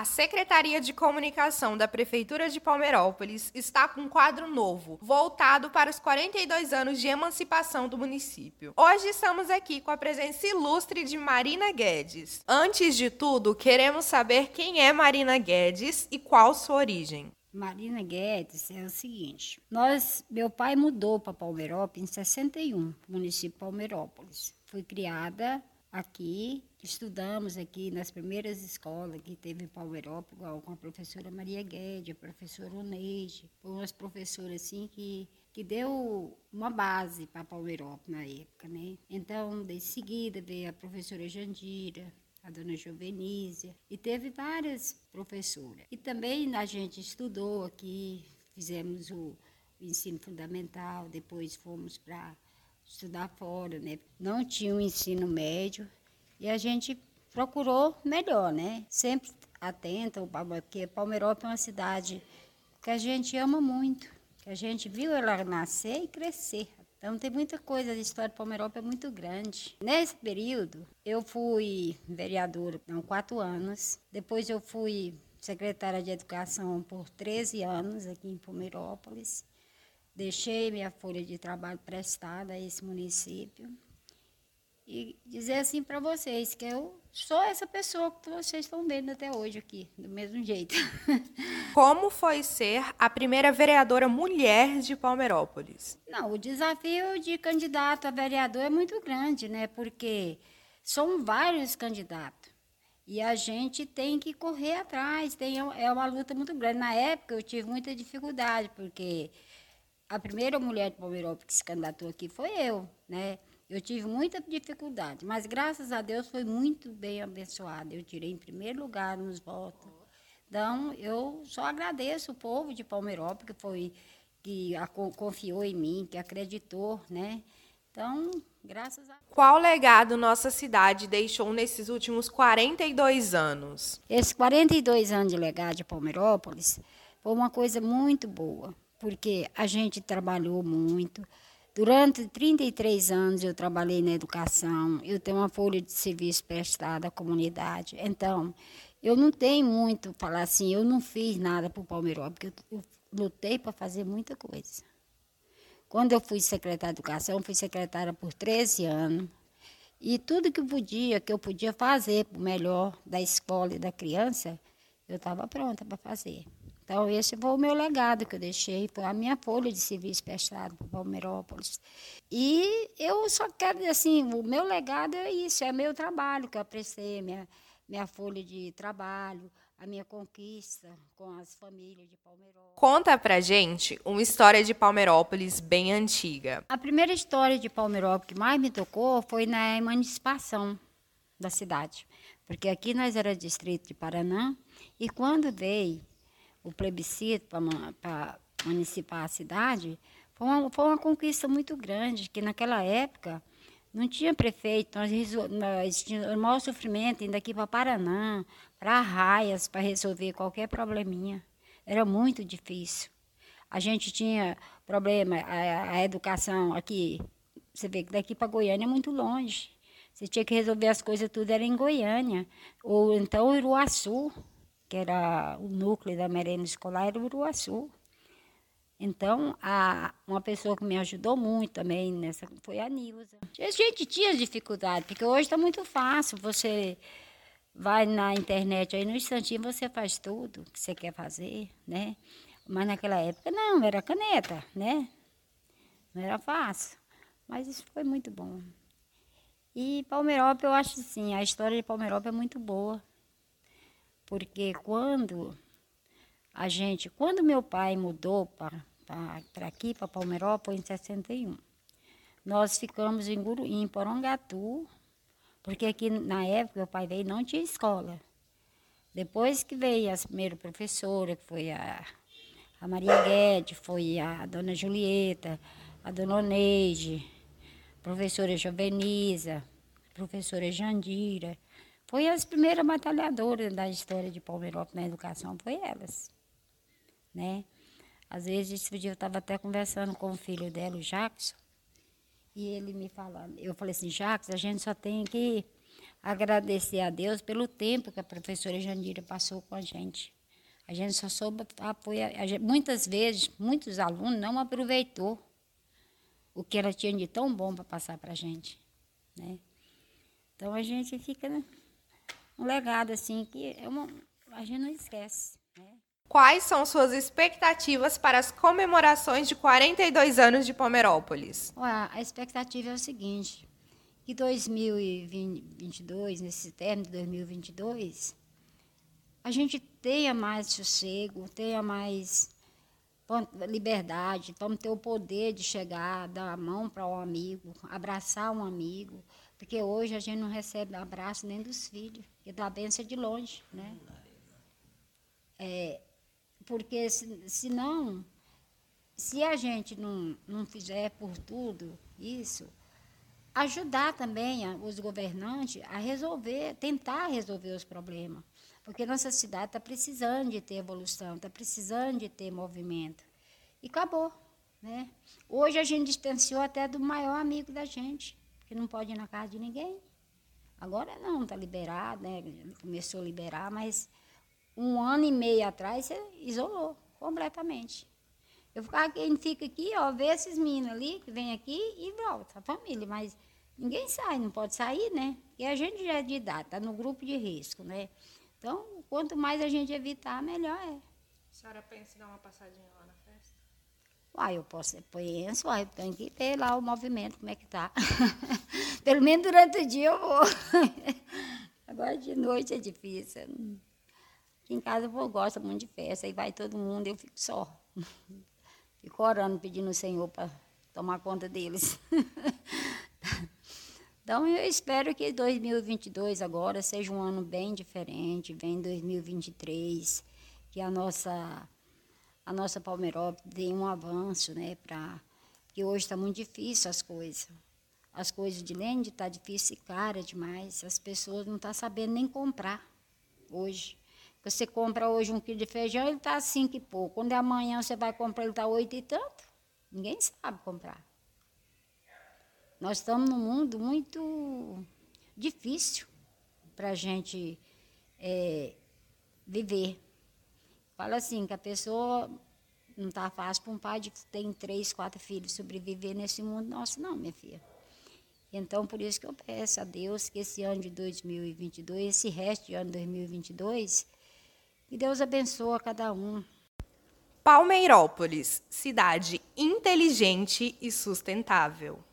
A Secretaria de Comunicação da Prefeitura de Palmeirópolis está com um quadro novo, voltado para os 42 anos de emancipação do município. Hoje estamos aqui com a presença ilustre de Marina Guedes. Antes de tudo, queremos saber quem é Marina Guedes e qual sua origem. Marina Guedes é o seguinte: nós, meu pai mudou para Palmeirópolis em 61, município de Palmeirópolis. Fui criada aqui, estudamos aqui nas primeiras escolas que teve em Palmeirópolis, igual com a professora Maria Guedes, a professora Oneide, foi umas professoras assim que, que deu uma base para Palmeirópolis na época, né? Então, de seguida veio a professora Jandira, a dona Jovenísia, e teve várias professoras. E também a gente estudou aqui, fizemos o, o ensino fundamental, depois fomos para estudar fora, né? Não tinha o um ensino médio e a gente procurou melhor, né? Sempre atenta, porque Palmeirópolis é uma cidade que a gente ama muito, que a gente viu ela nascer e crescer. Então tem muita coisa, a história de Palmeirópolis é muito grande. Nesse período, eu fui vereadora há quatro anos, depois eu fui secretária de Educação por 13 anos aqui em Palmeirópolis. Deixei minha folha de trabalho prestada a esse município e dizer assim para vocês que eu sou essa pessoa que vocês estão vendo até hoje aqui, do mesmo jeito. Como foi ser a primeira vereadora mulher de Palmeirópolis? Não, o desafio de candidato a vereador é muito grande, né? Porque são vários candidatos. E a gente tem que correr atrás, tem, é uma luta muito grande. Na época eu tive muita dificuldade, porque a primeira mulher de Palmeirópolis que se candidatou aqui foi eu, né? Eu tive muita dificuldade, mas graças a Deus foi muito bem abençoada. Eu tirei em primeiro lugar nos votos. Então, eu só agradeço o povo de Palmeirópolis que foi que a, confiou em mim, que acreditou, né? Então, graças a Qual legado nossa cidade deixou nesses últimos 42 anos? Esses 42 anos de legado de Palmeirópolis foi uma coisa muito boa porque a gente trabalhou muito. Durante 33 anos eu trabalhei na educação, eu tenho uma folha de serviço prestada à comunidade. Então, eu não tenho muito falar assim, eu não fiz nada para o Palmeiras, porque eu, eu lutei para fazer muita coisa. Quando eu fui secretária de educação, fui secretária por 13 anos. E tudo que eu podia, que eu podia fazer para o melhor da escola e da criança, eu estava pronta para fazer. Então, esse foi o meu legado que eu deixei, foi a minha folha de serviço prestado para Palmeirópolis. E eu só quero dizer assim, o meu legado é isso, é meu trabalho que eu apreciei, minha, minha folha de trabalho, a minha conquista com as famílias de Palmeirópolis. Conta pra gente uma história de Palmeirópolis bem antiga. A primeira história de Palmeirópolis que mais me tocou foi na emancipação da cidade. Porque aqui nós era distrito de Paraná e quando veio o plebiscito para municipar a cidade, foi uma, foi uma conquista muito grande, que naquela época não tinha prefeito, nós, nós tínhamos o maior sofrimento indo aqui para Paraná, para Arraias, para resolver qualquer probleminha. Era muito difícil. A gente tinha problema, a, a educação aqui, você vê que daqui para Goiânia é muito longe. Você tinha que resolver as coisas tudo era em Goiânia, ou então Iruaçu que era o núcleo da merenda escolar, era o Uruaçu. Então, a, uma pessoa que me ajudou muito também nessa foi a Nilza. A gente tinha dificuldade, porque hoje está muito fácil. Você vai na internet, aí no instantinho você faz tudo que você quer fazer, né? Mas naquela época não, era caneta, né? Não era fácil. Mas isso foi muito bom. E Palmeirópolis, eu acho assim, a história de Palmeirópolis é muito boa. Porque quando a gente, quando meu pai mudou para aqui, para Palmeirópolis, em 61, nós ficamos em, Guru, em Porongatu, porque aqui na época meu pai veio não tinha escola. Depois que veio a primeira professora, que foi a, a Maria Guedes, foi a dona Julieta, a dona Oneide, professora Joveniza, professora Jandira, foi as primeiras batalhadoras da história de Palmeirópolis na educação, foi elas. Né? Às vezes, esse dia eu estava até conversando com o filho dela, o Jackson, e ele me falando, eu falei assim, Jackson, a gente só tem que agradecer a Deus pelo tempo que a professora Jandira passou com a gente. A gente só soube apoiar. Muitas vezes, muitos alunos não aproveitou o que ela tinha de tão bom para passar para a gente. Né? Então a gente fica né, um legado assim que é uma, a gente não esquece. Né? Quais são suas expectativas para as comemorações de 42 anos de Pomerópolis? a expectativa é o seguinte, que 2022, nesse término de 2022, a gente tenha mais sossego, tenha mais liberdade, vamos ter o poder de chegar, dar a mão para um amigo, abraçar um amigo, porque hoje a gente não recebe abraço nem dos filhos, porque dá a benção de longe, né? É, porque se, se não, se a gente não, não fizer por tudo isso, ajudar também os governantes a resolver, tentar resolver os problemas. Porque nossa cidade está precisando de ter evolução, está precisando de ter movimento. E acabou. Né? Hoje a gente distanciou até do maior amigo da gente, que não pode ir na casa de ninguém. Agora não, está liberado, né? começou a liberar, mas um ano e meio atrás você isolou completamente. Eu ficava, quem fica aqui, ó, vê esses meninos ali que vem aqui e volta, a família, mas ninguém sai, não pode sair, né? E a gente já é de idade, está no grupo de risco, né? Então, quanto mais a gente evitar, melhor é. A senhora pensa em dar uma passadinha lá? Uai, eu posso, penso, uai, tenho que ver lá o movimento, como é que tá. Pelo menos durante o dia eu vou. Agora de noite é difícil. Aqui em casa eu gosto muito de festa, aí vai todo mundo, eu fico só. Fico orando, pedindo ao Senhor para tomar conta deles. Então, eu espero que 2022 agora seja um ano bem diferente, vem 2023, que a nossa, a nossa Palmeirópolis dê um avanço, né, para que hoje está muito difícil as coisas. As coisas de Lende está difícil e cara demais, as pessoas não estão tá sabendo nem comprar hoje. Você compra hoje um quilo de feijão, ele está cinco e pouco. Quando é amanhã você vai comprar, ele está oito e tanto. Ninguém sabe comprar. Nós estamos num mundo muito difícil para a gente é, viver. Fala assim, que a pessoa não está fácil para um pai de que tem três, quatro filhos sobreviver nesse mundo nosso, não, minha filha. Então, por isso que eu peço a Deus que esse ano de 2022, esse resto de ano de 2022, que Deus abençoe a cada um. Palmeirópolis, cidade inteligente e sustentável.